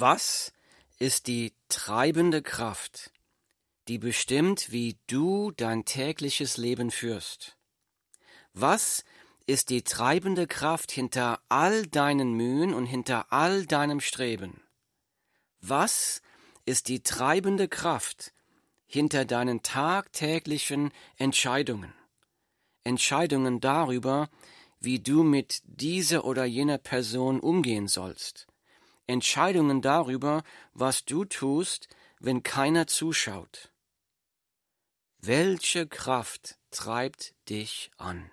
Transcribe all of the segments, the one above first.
Was ist die treibende Kraft, die bestimmt, wie du dein tägliches Leben führst? Was ist die treibende Kraft hinter all deinen Mühen und hinter all deinem Streben? Was ist die treibende Kraft hinter deinen tagtäglichen Entscheidungen? Entscheidungen darüber, wie du mit dieser oder jener Person umgehen sollst. Entscheidungen darüber, was du tust, wenn keiner zuschaut. Welche Kraft treibt dich an?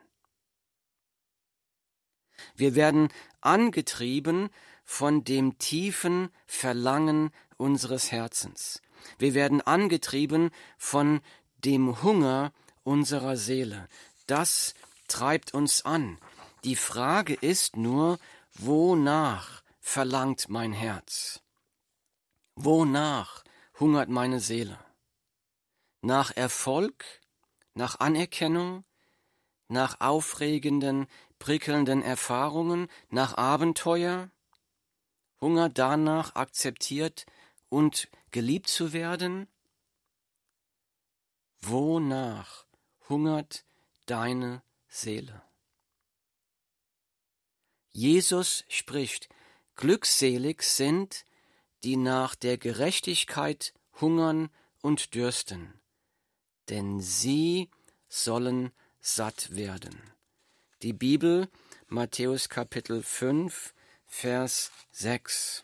Wir werden angetrieben von dem tiefen Verlangen unseres Herzens. Wir werden angetrieben von dem Hunger unserer Seele. Das treibt uns an. Die Frage ist nur, wonach verlangt mein Herz? Wonach hungert meine Seele? Nach Erfolg, nach Anerkennung, nach aufregenden, prickelnden Erfahrungen, nach Abenteuer, Hunger danach, akzeptiert und geliebt zu werden? Wonach hungert deine Seele? Jesus spricht, glückselig sind, die nach der Gerechtigkeit hungern und dürsten, denn sie sollen satt werden. Die Bibel, Matthäus Kapitel 5, Vers 6.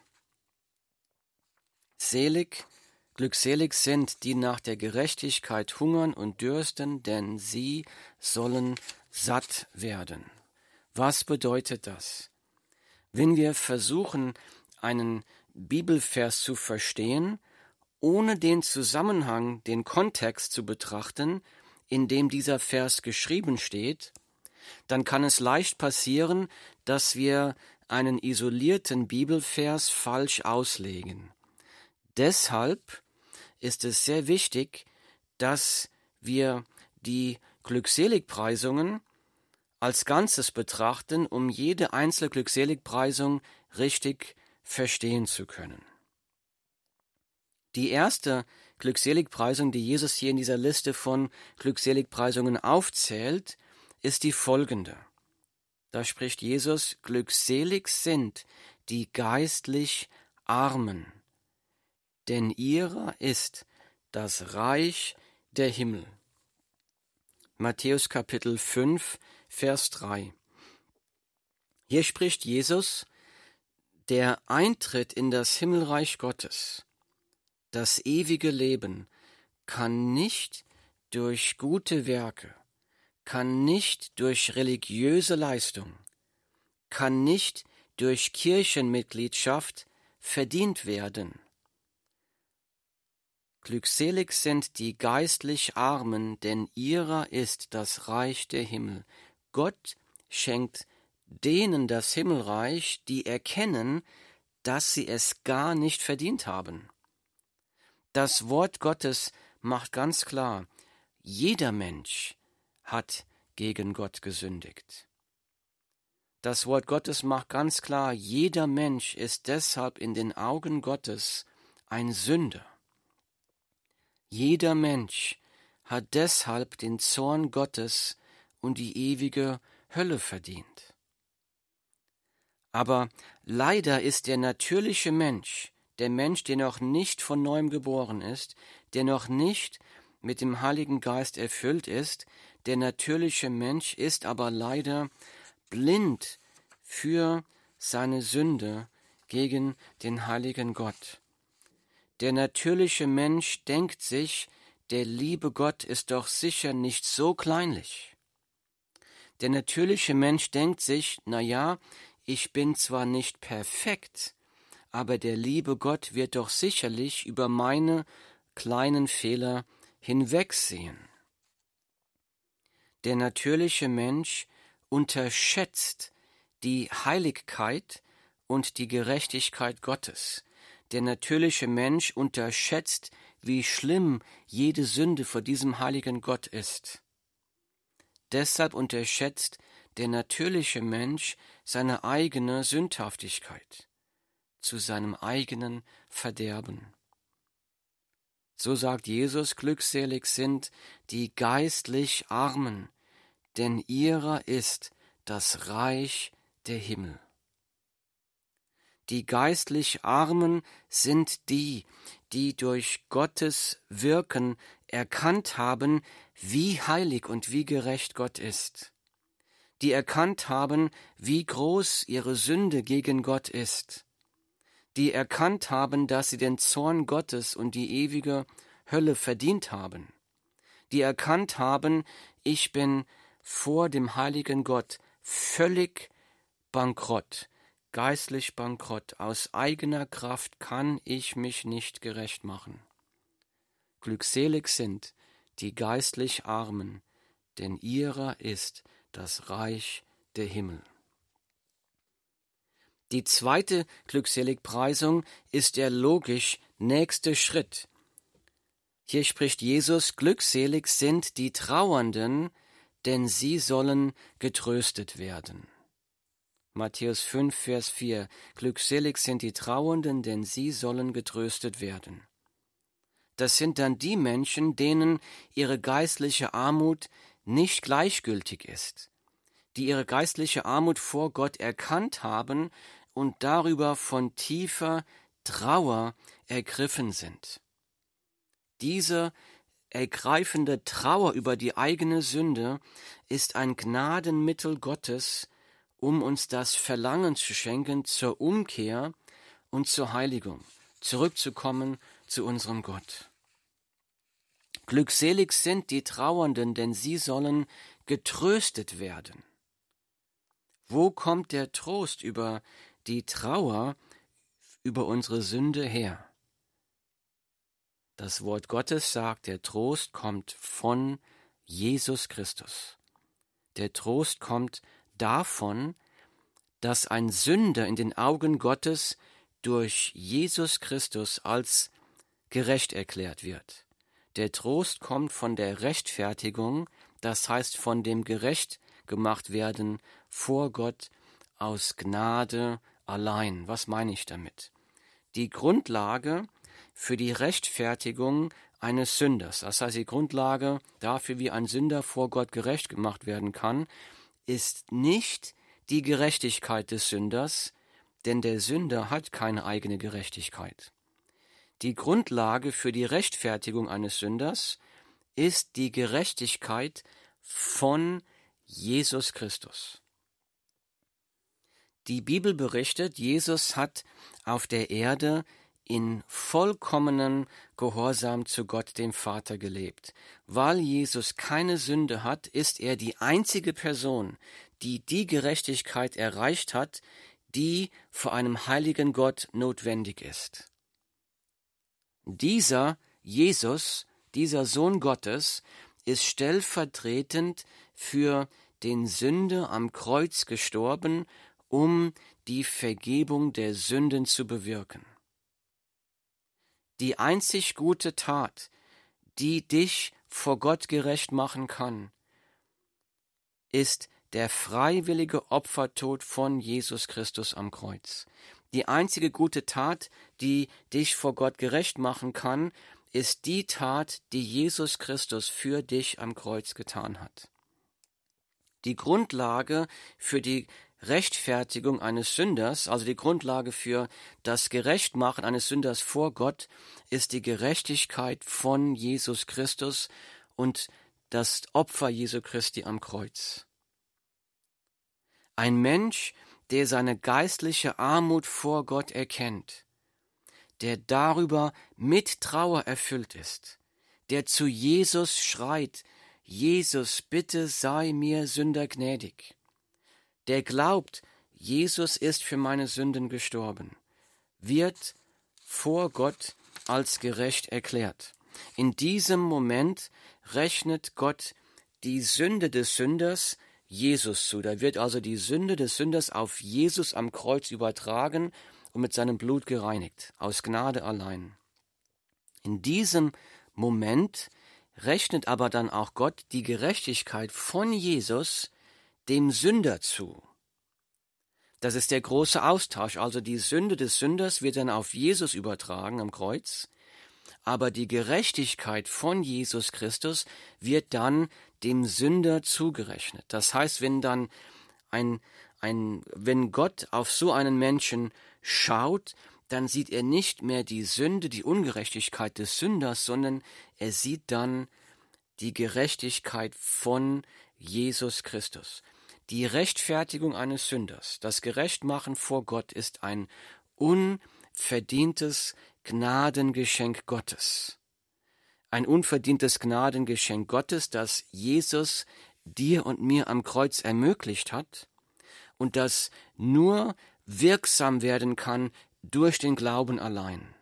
Selig, glückselig sind, die nach der Gerechtigkeit hungern und dürsten, denn sie sollen satt werden. Was bedeutet das? Wenn wir versuchen, einen Bibelvers zu verstehen, ohne den Zusammenhang, den Kontext zu betrachten, in dem dieser Vers geschrieben steht, dann kann es leicht passieren, dass wir einen isolierten Bibelvers falsch auslegen. Deshalb ist es sehr wichtig, dass wir die Glückseligpreisungen als Ganzes betrachten, um jede einzelne Glückseligpreisung richtig verstehen zu können. Die erste Glückseligpreisung, die Jesus hier in dieser Liste von Glückseligpreisungen aufzählt, ist die folgende. Da spricht Jesus, glückselig sind die geistlich Armen, denn ihrer ist das Reich der Himmel. Matthäus Kapitel 5, Vers 3. Hier spricht Jesus, der Eintritt in das Himmelreich Gottes, das ewige Leben, kann nicht durch gute Werke, kann nicht durch religiöse Leistung, kann nicht durch Kirchenmitgliedschaft verdient werden. Glückselig sind die geistlich Armen, denn ihrer ist das Reich der Himmel. Gott schenkt denen das Himmelreich, die erkennen, dass sie es gar nicht verdient haben. Das Wort Gottes macht ganz klar, jeder Mensch hat gegen Gott gesündigt. Das Wort Gottes macht ganz klar, jeder Mensch ist deshalb in den Augen Gottes ein Sünder. Jeder Mensch hat deshalb den Zorn Gottes und die ewige Hölle verdient. Aber leider ist der natürliche Mensch, der Mensch, der noch nicht von neuem geboren ist, der noch nicht mit dem Heiligen Geist erfüllt ist, der natürliche Mensch ist aber leider blind für seine Sünde gegen den heiligen Gott. Der natürliche Mensch denkt sich, der liebe Gott ist doch sicher nicht so kleinlich. Der natürliche Mensch denkt sich, na ja, ich bin zwar nicht perfekt, aber der liebe Gott wird doch sicherlich über meine kleinen Fehler hinwegsehen. Der natürliche Mensch unterschätzt die Heiligkeit und die Gerechtigkeit Gottes. Der natürliche Mensch unterschätzt, wie schlimm jede Sünde vor diesem heiligen Gott ist. Deshalb unterschätzt der natürliche Mensch seine eigene Sündhaftigkeit. zu seinem eigenen Verderben. So sagt Jesus, glückselig sind die geistlich Armen, denn ihrer ist das Reich der Himmel. Die geistlich Armen sind die, die durch Gottes Wirken erkannt haben, wie heilig und wie gerecht Gott ist, die erkannt haben, wie groß ihre Sünde gegen Gott ist, die erkannt haben, dass sie den Zorn Gottes und die ewige Hölle verdient haben, die erkannt haben, ich bin vor dem heiligen Gott völlig bankrott, geistlich bankrott, aus eigener Kraft kann ich mich nicht gerecht machen. Glückselig sind die geistlich Armen, denn ihrer ist das Reich der Himmel. Die zweite Glückseligpreisung ist der logisch nächste Schritt. Hier spricht Jesus, glückselig sind die Trauernden, denn sie sollen getröstet werden. Matthäus 5, Vers 4 Glückselig sind die Trauernden, denn sie sollen getröstet werden. Das sind dann die Menschen, denen ihre geistliche Armut nicht gleichgültig ist, die ihre geistliche Armut vor Gott erkannt haben und darüber von tiefer Trauer ergriffen sind. Diese ergreifende Trauer über die eigene Sünde ist ein Gnadenmittel Gottes, um uns das Verlangen zu schenken zur Umkehr und zur Heiligung, zurückzukommen zu unserem Gott. Glückselig sind die Trauernden, denn sie sollen getröstet werden. Wo kommt der Trost über die Trauer über unsere Sünde her? Das Wort Gottes sagt, der Trost kommt von Jesus Christus. Der Trost kommt davon, dass ein Sünder in den Augen Gottes durch Jesus Christus als gerecht erklärt wird. Der Trost kommt von der Rechtfertigung, das heißt von dem gerecht gemacht werden vor Gott aus Gnade allein. Was meine ich damit? Die Grundlage für die Rechtfertigung eines Sünders, das heißt die Grundlage dafür, wie ein Sünder vor Gott gerecht gemacht werden kann, ist nicht die Gerechtigkeit des Sünders, denn der Sünder hat keine eigene Gerechtigkeit. Die Grundlage für die Rechtfertigung eines Sünders ist die Gerechtigkeit von Jesus Christus. Die Bibel berichtet, Jesus hat auf der Erde in vollkommenen Gehorsam zu Gott dem Vater gelebt. Weil Jesus keine Sünde hat, ist er die einzige Person, die die Gerechtigkeit erreicht hat, die vor einem heiligen Gott notwendig ist. Dieser Jesus, dieser Sohn Gottes, ist stellvertretend für den Sünder am Kreuz gestorben, um die Vergebung der Sünden zu bewirken die einzig gute Tat, die dich vor Gott gerecht machen kann, ist der freiwillige Opfertod von Jesus Christus am Kreuz. Die einzige gute Tat, die dich vor Gott gerecht machen kann, ist die Tat, die Jesus Christus für dich am Kreuz getan hat. Die Grundlage für die Rechtfertigung eines Sünders, also die Grundlage für das Gerechtmachen eines Sünders vor Gott, ist die Gerechtigkeit von Jesus Christus und das Opfer Jesu Christi am Kreuz. Ein Mensch, der seine geistliche Armut vor Gott erkennt, der darüber mit Trauer erfüllt ist, der zu Jesus schreit, Jesus, bitte sei mir Sünder gnädig der glaubt, Jesus ist für meine Sünden gestorben, wird vor Gott als gerecht erklärt. In diesem Moment rechnet Gott die Sünde des Sünders Jesus zu. Da wird also die Sünde des Sünders auf Jesus am Kreuz übertragen und mit seinem Blut gereinigt, aus Gnade allein. In diesem Moment rechnet aber dann auch Gott die Gerechtigkeit von Jesus dem Sünder zu. Das ist der große Austausch. Also die Sünde des Sünders wird dann auf Jesus übertragen am Kreuz, aber die Gerechtigkeit von Jesus Christus wird dann dem Sünder zugerechnet. Das heißt, wenn dann ein, ein, wenn Gott auf so einen Menschen schaut, dann sieht er nicht mehr die Sünde, die Ungerechtigkeit des Sünders, sondern er sieht dann die Gerechtigkeit von Jesus Christus. Die Rechtfertigung eines Sünders, das Gerechtmachen vor Gott ist ein unverdientes Gnadengeschenk Gottes. Ein unverdientes Gnadengeschenk Gottes, das Jesus dir und mir am Kreuz ermöglicht hat und das nur wirksam werden kann durch den Glauben allein.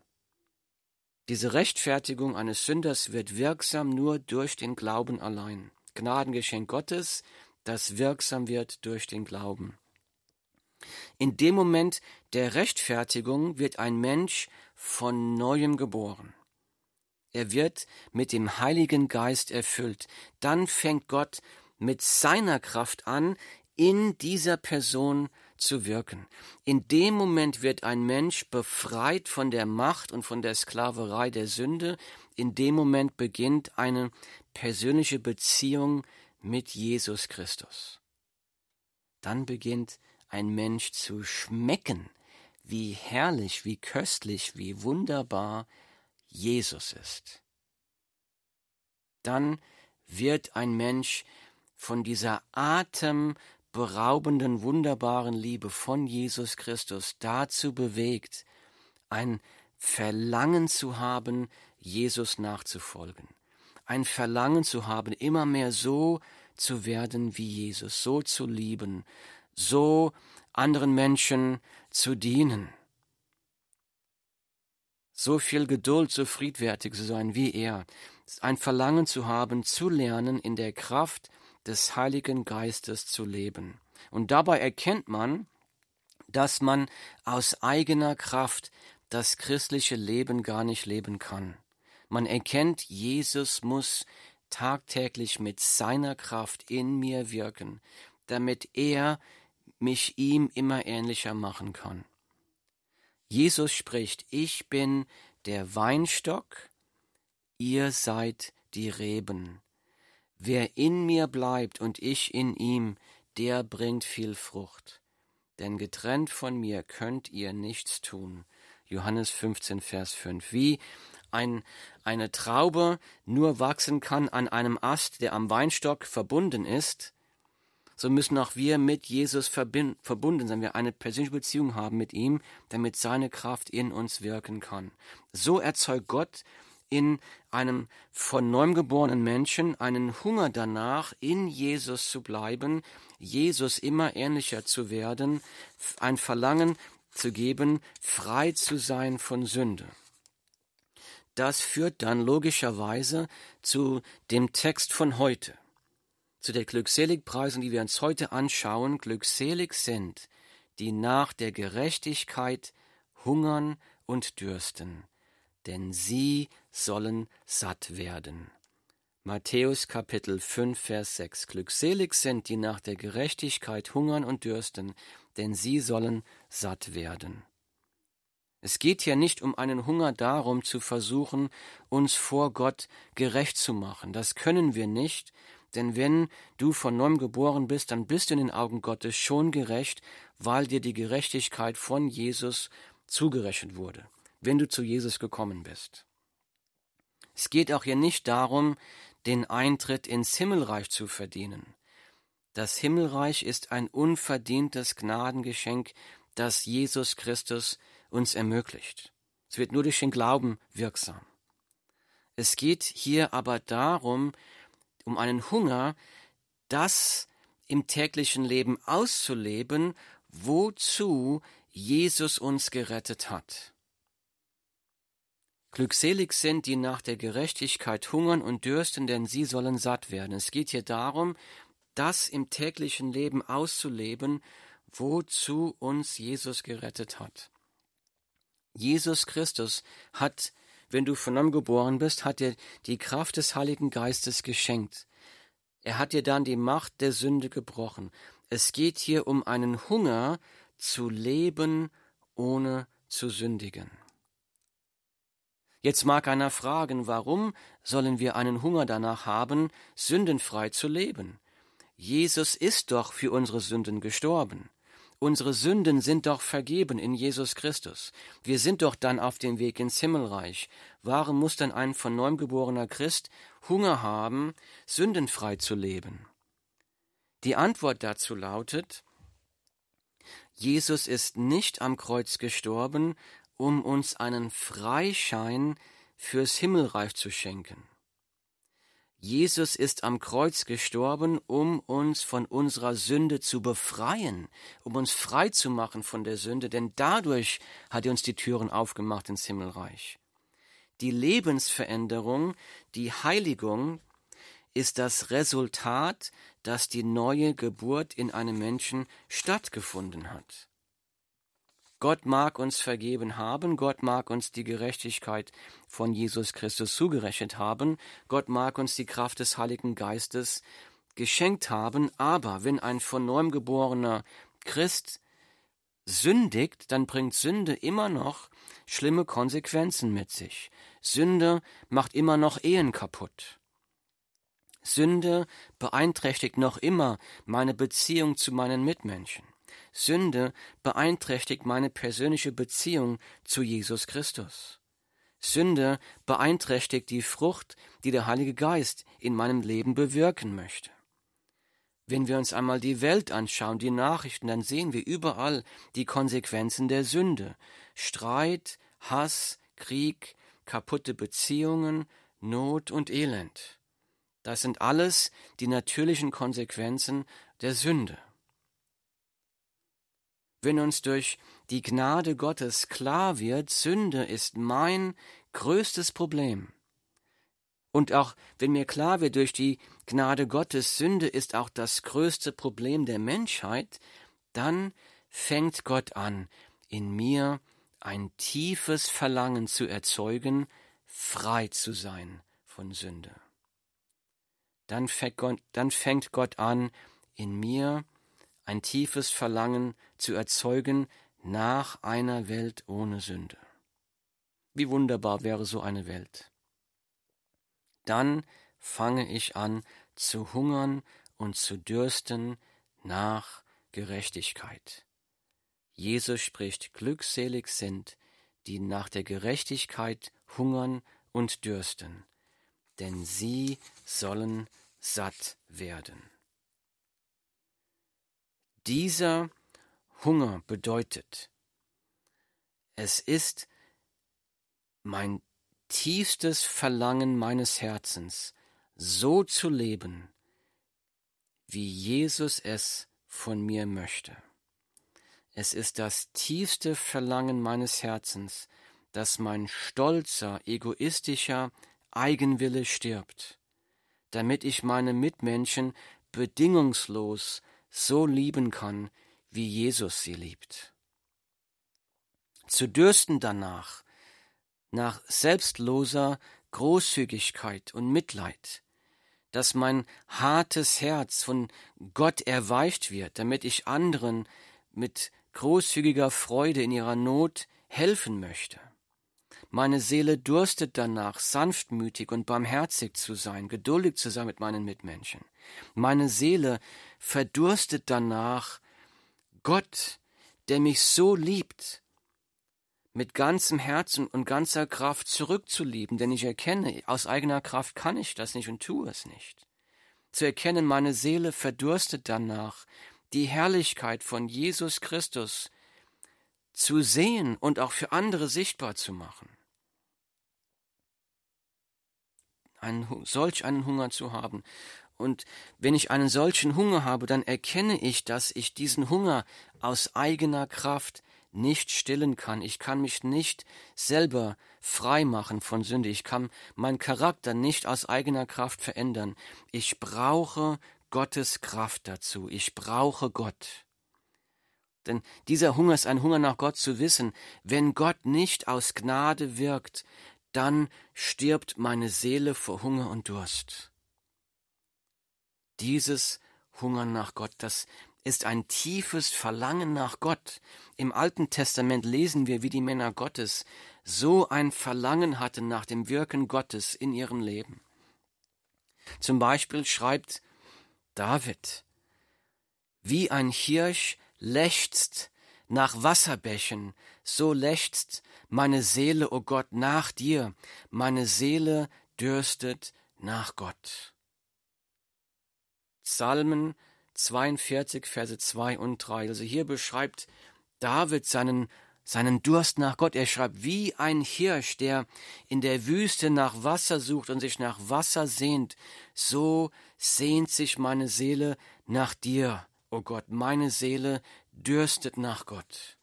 Diese Rechtfertigung eines Sünders wird wirksam nur durch den Glauben allein. Gnadengeschenk Gottes, das wirksam wird durch den Glauben. In dem Moment der Rechtfertigung wird ein Mensch von neuem geboren. Er wird mit dem Heiligen Geist erfüllt. Dann fängt Gott mit seiner Kraft an, in dieser Person zu wirken. In dem Moment wird ein Mensch befreit von der Macht und von der Sklaverei der Sünde. In dem Moment beginnt eine persönliche Beziehung mit Jesus Christus. Dann beginnt ein Mensch zu schmecken, wie herrlich, wie köstlich, wie wunderbar Jesus ist. Dann wird ein Mensch von dieser atemberaubenden, wunderbaren Liebe von Jesus Christus dazu bewegt, ein Verlangen zu haben, Jesus nachzufolgen. Ein Verlangen zu haben, immer mehr so zu werden wie Jesus, so zu lieben, so anderen Menschen zu dienen so viel Geduld, so friedfertig zu sein wie er, ein Verlangen zu haben, zu lernen, in der Kraft des Heiligen Geistes zu leben. Und dabei erkennt man, dass man aus eigener Kraft das christliche Leben gar nicht leben kann. Man erkennt, Jesus muss tagtäglich mit seiner Kraft in mir wirken, damit er mich ihm immer ähnlicher machen kann. Jesus spricht, ich bin der Weinstock, ihr seid die Reben. Wer in mir bleibt und ich in ihm, der bringt viel Frucht. Denn getrennt von mir könnt ihr nichts tun. Johannes 15, Vers 5. Wie ein, eine Traube nur wachsen kann an einem Ast, der am Weinstock verbunden ist, so müssen auch wir mit Jesus verbunden sein, wir eine persönliche Beziehung haben mit ihm, damit seine Kraft in uns wirken kann. So erzeugt Gott in einem von neuem geborenen Menschen einen Hunger danach, in Jesus zu bleiben, Jesus immer ähnlicher zu werden, ein Verlangen zu geben, frei zu sein von Sünde. Das führt dann logischerweise zu dem Text von heute zu der Glückseligpreisung, die wir uns heute anschauen, glückselig sind, die nach der Gerechtigkeit hungern und dürsten, denn sie sollen satt werden. Matthäus Kapitel 5, Vers 6. Glückselig sind, die nach der Gerechtigkeit hungern und dürsten, denn sie sollen satt werden. Es geht hier nicht um einen Hunger darum, zu versuchen, uns vor Gott gerecht zu machen. Das können wir nicht, denn wenn du von neuem geboren bist, dann bist du in den Augen Gottes schon gerecht, weil dir die Gerechtigkeit von Jesus zugerechnet wurde, wenn du zu Jesus gekommen bist. Es geht auch hier nicht darum, den Eintritt ins Himmelreich zu verdienen. Das Himmelreich ist ein unverdientes Gnadengeschenk, das Jesus Christus uns ermöglicht. Es wird nur durch den Glauben wirksam. Es geht hier aber darum, um einen Hunger, das im täglichen Leben auszuleben, wozu Jesus uns gerettet hat. Glückselig sind, die nach der Gerechtigkeit hungern und dürsten, denn sie sollen satt werden. Es geht hier darum, das im täglichen Leben auszuleben, wozu uns Jesus gerettet hat. Jesus Christus hat wenn du von neuem geboren bist, hat dir die Kraft des Heiligen Geistes geschenkt. Er hat dir dann die Macht der Sünde gebrochen. Es geht hier um einen Hunger zu leben, ohne zu sündigen. Jetzt mag einer fragen, warum sollen wir einen Hunger danach haben, sündenfrei zu leben? Jesus ist doch für unsere Sünden gestorben. Unsere Sünden sind doch vergeben in Jesus Christus. Wir sind doch dann auf dem Weg ins Himmelreich. Warum muss dann ein von neuem geborener Christ Hunger haben, sündenfrei zu leben? Die Antwort dazu lautet, Jesus ist nicht am Kreuz gestorben, um uns einen Freischein fürs Himmelreich zu schenken. Jesus ist am Kreuz gestorben, um uns von unserer Sünde zu befreien, um uns frei zu machen von der Sünde, denn dadurch hat er uns die Türen aufgemacht ins Himmelreich. Die Lebensveränderung, die Heiligung ist das Resultat, dass die neue Geburt in einem Menschen stattgefunden hat. Gott mag uns vergeben haben, Gott mag uns die Gerechtigkeit von Jesus Christus zugerechnet haben, Gott mag uns die Kraft des Heiligen Geistes geschenkt haben, aber wenn ein von neuem geborener Christ sündigt, dann bringt Sünde immer noch schlimme Konsequenzen mit sich. Sünde macht immer noch Ehen kaputt. Sünde beeinträchtigt noch immer meine Beziehung zu meinen Mitmenschen. Sünde beeinträchtigt meine persönliche Beziehung zu Jesus Christus. Sünde beeinträchtigt die Frucht, die der Heilige Geist in meinem Leben bewirken möchte. Wenn wir uns einmal die Welt anschauen, die Nachrichten, dann sehen wir überall die Konsequenzen der Sünde. Streit, Hass, Krieg, kaputte Beziehungen, Not und Elend. Das sind alles die natürlichen Konsequenzen der Sünde wenn uns durch die Gnade Gottes klar wird, Sünde ist mein größtes Problem. Und auch wenn mir klar wird, durch die Gnade Gottes, Sünde ist auch das größte Problem der Menschheit, dann fängt Gott an, in mir ein tiefes Verlangen zu erzeugen, frei zu sein von Sünde. Dann fängt Gott, dann fängt Gott an, in mir ein tiefes Verlangen zu erzeugen nach einer Welt ohne Sünde. Wie wunderbar wäre so eine Welt. Dann fange ich an zu hungern und zu dürsten nach Gerechtigkeit. Jesus spricht, glückselig sind, die nach der Gerechtigkeit hungern und dürsten, denn sie sollen satt werden. Dieser Hunger bedeutet, es ist mein tiefstes Verlangen meines Herzens, so zu leben, wie Jesus es von mir möchte. Es ist das tiefste Verlangen meines Herzens, dass mein stolzer, egoistischer Eigenwille stirbt, damit ich meine Mitmenschen bedingungslos so lieben kann, wie Jesus sie liebt. Zu dürsten danach, nach selbstloser Großzügigkeit und Mitleid, dass mein hartes Herz von Gott erweicht wird, damit ich anderen mit großzügiger Freude in ihrer Not helfen möchte. Meine Seele durstet danach, sanftmütig und barmherzig zu sein, geduldig zu sein mit meinen Mitmenschen. Meine Seele verdurstet danach, Gott, der mich so liebt, mit ganzem Herzen und ganzer Kraft zurückzulieben, denn ich erkenne, aus eigener Kraft kann ich das nicht und tue es nicht. Zu erkennen, meine Seele verdurstet danach, die Herrlichkeit von Jesus Christus zu sehen und auch für andere sichtbar zu machen. Einen, solch einen Hunger zu haben. Und wenn ich einen solchen Hunger habe, dann erkenne ich, dass ich diesen Hunger aus eigener Kraft nicht stillen kann. Ich kann mich nicht selber frei machen von Sünde. Ich kann meinen Charakter nicht aus eigener Kraft verändern. Ich brauche Gottes Kraft dazu. Ich brauche Gott. Denn dieser Hunger ist ein Hunger nach Gott zu wissen, wenn Gott nicht aus Gnade wirkt, dann stirbt meine Seele vor Hunger und Durst dieses Hungern nach Gott, das ist ein tiefes Verlangen nach Gott. Im Alten Testament lesen wir, wie die Männer Gottes so ein Verlangen hatten nach dem Wirken Gottes in ihrem Leben. Zum Beispiel schreibt David, wie ein Hirsch lechzt nach Wasserbächen, so lechzt meine Seele, o oh Gott, nach dir, meine Seele dürstet nach Gott. Psalmen 42, Verse 2 und 3. Also hier beschreibt David seinen, seinen Durst nach Gott. Er schreibt, wie ein Hirsch, der in der Wüste nach Wasser sucht und sich nach Wasser sehnt, so sehnt sich meine Seele nach dir, o oh Gott. Meine Seele dürstet nach Gott.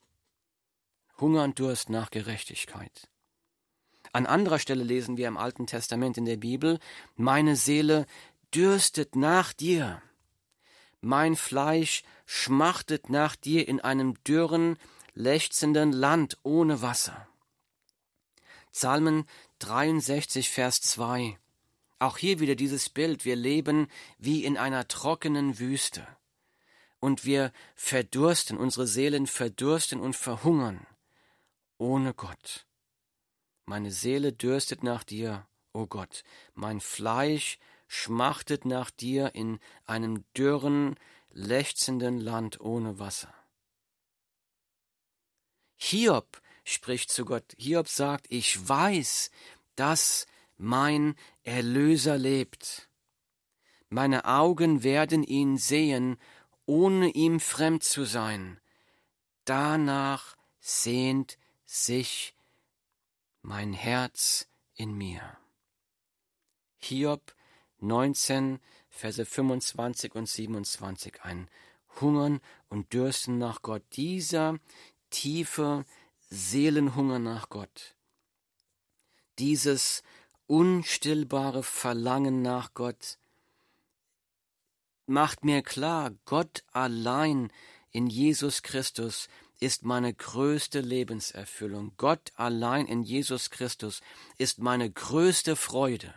Hunger und Durst nach Gerechtigkeit. An anderer Stelle lesen wir im Alten Testament in der Bibel, meine Seele dürstet nach dir. Mein Fleisch schmachtet nach dir in einem dürren, lechzenden Land ohne Wasser. Psalmen 63, Vers 2. Auch hier wieder dieses Bild, wir leben wie in einer trockenen Wüste. Und wir verdursten, unsere Seelen verdursten und verhungern ohne Gott. Meine Seele dürstet nach dir, o Gott, mein Fleisch schmachtet nach dir in einem dürren, lechzenden Land ohne Wasser. Hiob spricht zu Gott. Hiob sagt, ich weiß, dass mein Erlöser lebt. Meine Augen werden ihn sehen, ohne ihm fremd zu sein. Danach sehnt sich mein Herz in mir. Hiob 19, Verse 25 und 27 ein. Hungern und Dürsten nach Gott. Dieser tiefe Seelenhunger nach Gott. Dieses unstillbare Verlangen nach Gott macht mir klar, Gott allein in Jesus Christus ist meine größte Lebenserfüllung. Gott allein in Jesus Christus ist meine größte Freude.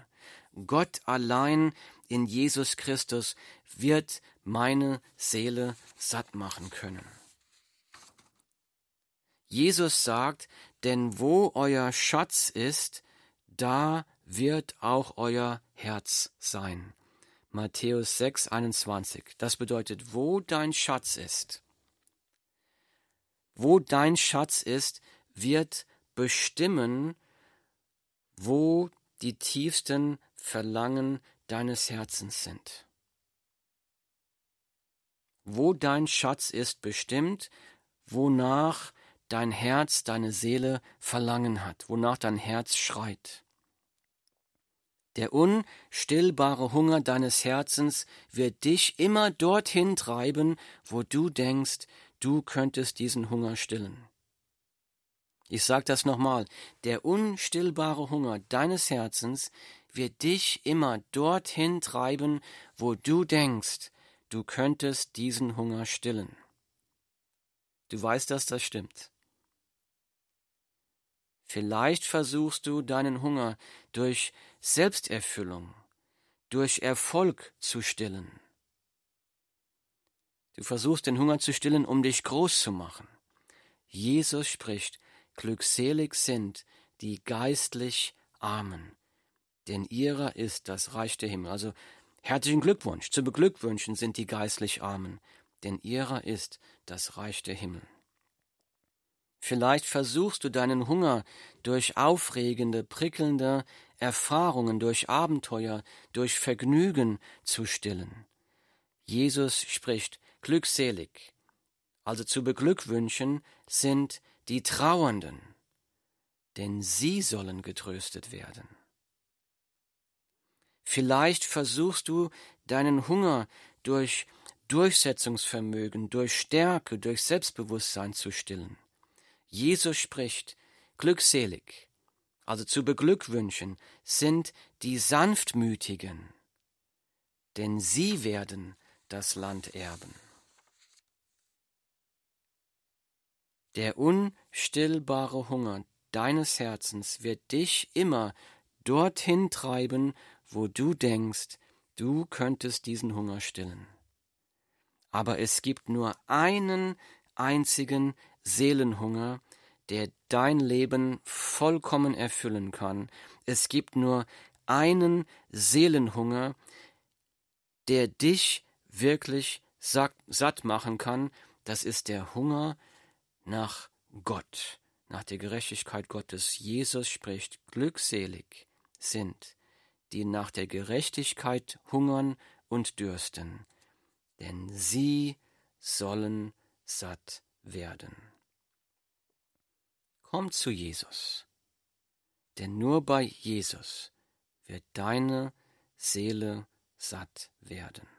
Gott allein in Jesus Christus wird meine Seele satt machen können. Jesus sagt, denn wo euer Schatz ist, da wird auch euer Herz sein. Matthäus 6, 21. Das bedeutet, wo dein Schatz ist, wo dein Schatz ist, wird bestimmen, wo die tiefsten Verlangen deines Herzens sind. Wo dein Schatz ist bestimmt, wonach dein Herz, deine Seele Verlangen hat, wonach dein Herz schreit. Der unstillbare Hunger deines Herzens wird dich immer dorthin treiben, wo du denkst, du könntest diesen Hunger stillen. Ich sage das nochmal, der unstillbare Hunger deines Herzens wird dich immer dorthin treiben, wo du denkst, du könntest diesen Hunger stillen. Du weißt, dass das stimmt. Vielleicht versuchst du deinen Hunger durch Selbsterfüllung, durch Erfolg zu stillen. Du versuchst den Hunger zu stillen, um dich groß zu machen. Jesus spricht, glückselig sind die geistlich Armen, denn ihrer ist das Reich der Himmel. Also herzlichen Glückwunsch. Zu beglückwünschen sind die geistlich Armen, denn ihrer ist das Reich der Himmel. Vielleicht versuchst du deinen Hunger durch aufregende, prickelnde Erfahrungen, durch Abenteuer, durch Vergnügen zu stillen. Jesus spricht, glückselig, also zu beglückwünschen, sind die Trauernden, denn sie sollen getröstet werden. Vielleicht versuchst du deinen Hunger durch Durchsetzungsvermögen, durch Stärke, durch Selbstbewusstsein zu stillen. Jesus spricht, glückselig, also zu beglückwünschen, sind die Sanftmütigen, denn sie werden das Land erben. Der unstillbare Hunger deines Herzens wird dich immer dorthin treiben, wo du denkst, du könntest diesen Hunger stillen. Aber es gibt nur einen einzigen Seelenhunger, der dein Leben vollkommen erfüllen kann. Es gibt nur einen Seelenhunger, der dich wirklich satt machen kann. Das ist der Hunger nach Gott, nach der Gerechtigkeit Gottes. Jesus spricht, glückselig sind, die nach der Gerechtigkeit hungern und dürsten, denn sie sollen satt werden. Komm zu Jesus, denn nur bei Jesus wird deine Seele satt werden.